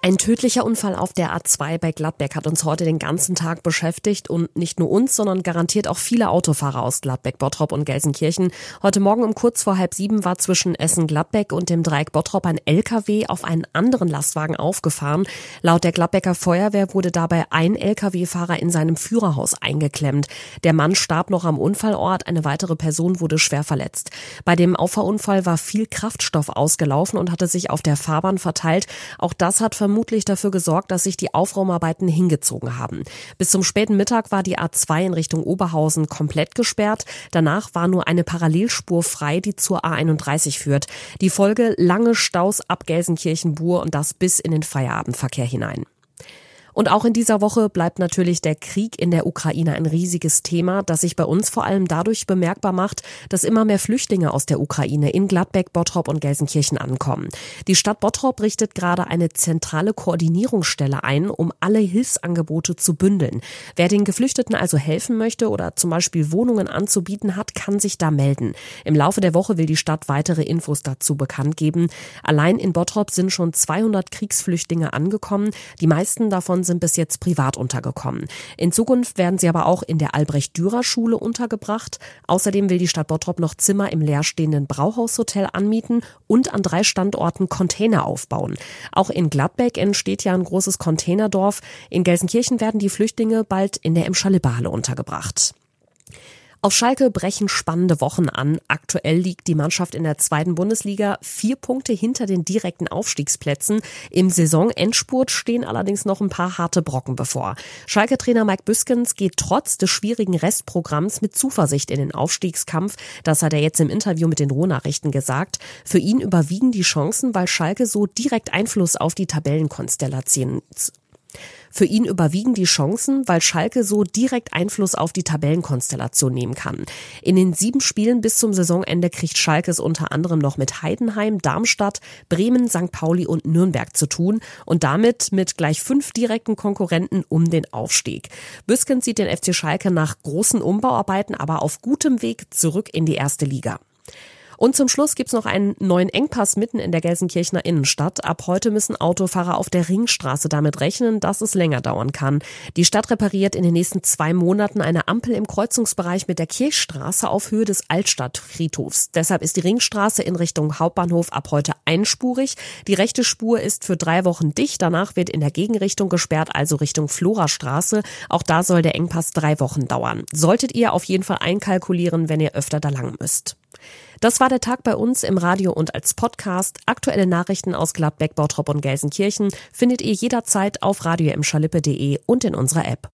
Ein tödlicher Unfall auf der A2 bei Gladbeck hat uns heute den ganzen Tag beschäftigt und nicht nur uns, sondern garantiert auch viele Autofahrer aus Gladbeck, Bottrop und Gelsenkirchen. Heute Morgen um kurz vor halb sieben war zwischen Essen-Gladbeck und dem Dreieck Bottrop ein LKW auf einen anderen Lastwagen aufgefahren. Laut der Gladbecker Feuerwehr wurde dabei ein LKW-Fahrer in seinem Führerhaus eingeklemmt. Der Mann starb noch am Unfallort, eine weitere Person wurde schwer verletzt. Bei dem Auffahrunfall war viel Kraftstoff ausgelaufen und hatte sich auf der Fahrbahn verteilt. Auch das hat vermutlich dafür gesorgt, dass sich die Aufraumarbeiten hingezogen haben. Bis zum späten Mittag war die A2 in Richtung Oberhausen komplett gesperrt. Danach war nur eine Parallelspur frei, die zur A31 führt. Die Folge lange Staus ab Gelsenkirchen-Bur und das bis in den Feierabendverkehr hinein. Und auch in dieser Woche bleibt natürlich der Krieg in der Ukraine ein riesiges Thema, das sich bei uns vor allem dadurch bemerkbar macht, dass immer mehr Flüchtlinge aus der Ukraine in Gladbeck, Bottrop und Gelsenkirchen ankommen. Die Stadt Bottrop richtet gerade eine zentrale Koordinierungsstelle ein, um alle Hilfsangebote zu bündeln. Wer den Geflüchteten also helfen möchte oder zum Beispiel Wohnungen anzubieten hat, kann sich da melden. Im Laufe der Woche will die Stadt weitere Infos dazu bekannt geben. Allein in Bottrop sind schon 200 Kriegsflüchtlinge angekommen. Die meisten davon sind bis jetzt privat untergekommen. In Zukunft werden sie aber auch in der Albrecht-Dürer-Schule untergebracht. Außerdem will die Stadt Bottrop noch Zimmer im leerstehenden Brauhaushotel anmieten und an drei Standorten Container aufbauen. Auch in Gladbeck entsteht ja ein großes Containerdorf. In Gelsenkirchen werden die Flüchtlinge bald in der Emschalippe-Halle untergebracht. Auf Schalke brechen spannende Wochen an. Aktuell liegt die Mannschaft in der zweiten Bundesliga vier Punkte hinter den direkten Aufstiegsplätzen. Im Saisonendspurt stehen allerdings noch ein paar harte Brocken bevor. Schalke-Trainer Mike Büskens geht trotz des schwierigen Restprogramms mit Zuversicht in den Aufstiegskampf. Das hat er jetzt im Interview mit den Ruhrnachrichten gesagt. Für ihn überwiegen die Chancen, weil Schalke so direkt Einfluss auf die Tabellenkonstellation für ihn überwiegen die Chancen, weil Schalke so direkt Einfluss auf die Tabellenkonstellation nehmen kann. In den sieben Spielen bis zum Saisonende kriegt Schalke es unter anderem noch mit Heidenheim, Darmstadt, Bremen, St. Pauli und Nürnberg zu tun und damit mit gleich fünf direkten Konkurrenten um den Aufstieg. Büskens sieht den FC Schalke nach großen Umbauarbeiten aber auf gutem Weg zurück in die erste Liga. Und zum Schluss gibt's noch einen neuen Engpass mitten in der Gelsenkirchener Innenstadt. Ab heute müssen Autofahrer auf der Ringstraße damit rechnen, dass es länger dauern kann. Die Stadt repariert in den nächsten zwei Monaten eine Ampel im Kreuzungsbereich mit der Kirchstraße auf Höhe des Altstadtfriedhofs. Deshalb ist die Ringstraße in Richtung Hauptbahnhof ab heute einspurig. Die rechte Spur ist für drei Wochen dicht. Danach wird in der Gegenrichtung gesperrt, also Richtung Florastraße. Auch da soll der Engpass drei Wochen dauern. Solltet ihr auf jeden Fall einkalkulieren, wenn ihr öfter da lang müsst. Das war der Tag bei uns im Radio und als Podcast. Aktuelle Nachrichten aus Gladbeck, Bottrop und Gelsenkirchen findet ihr jederzeit auf radioemschalippe.de und in unserer App.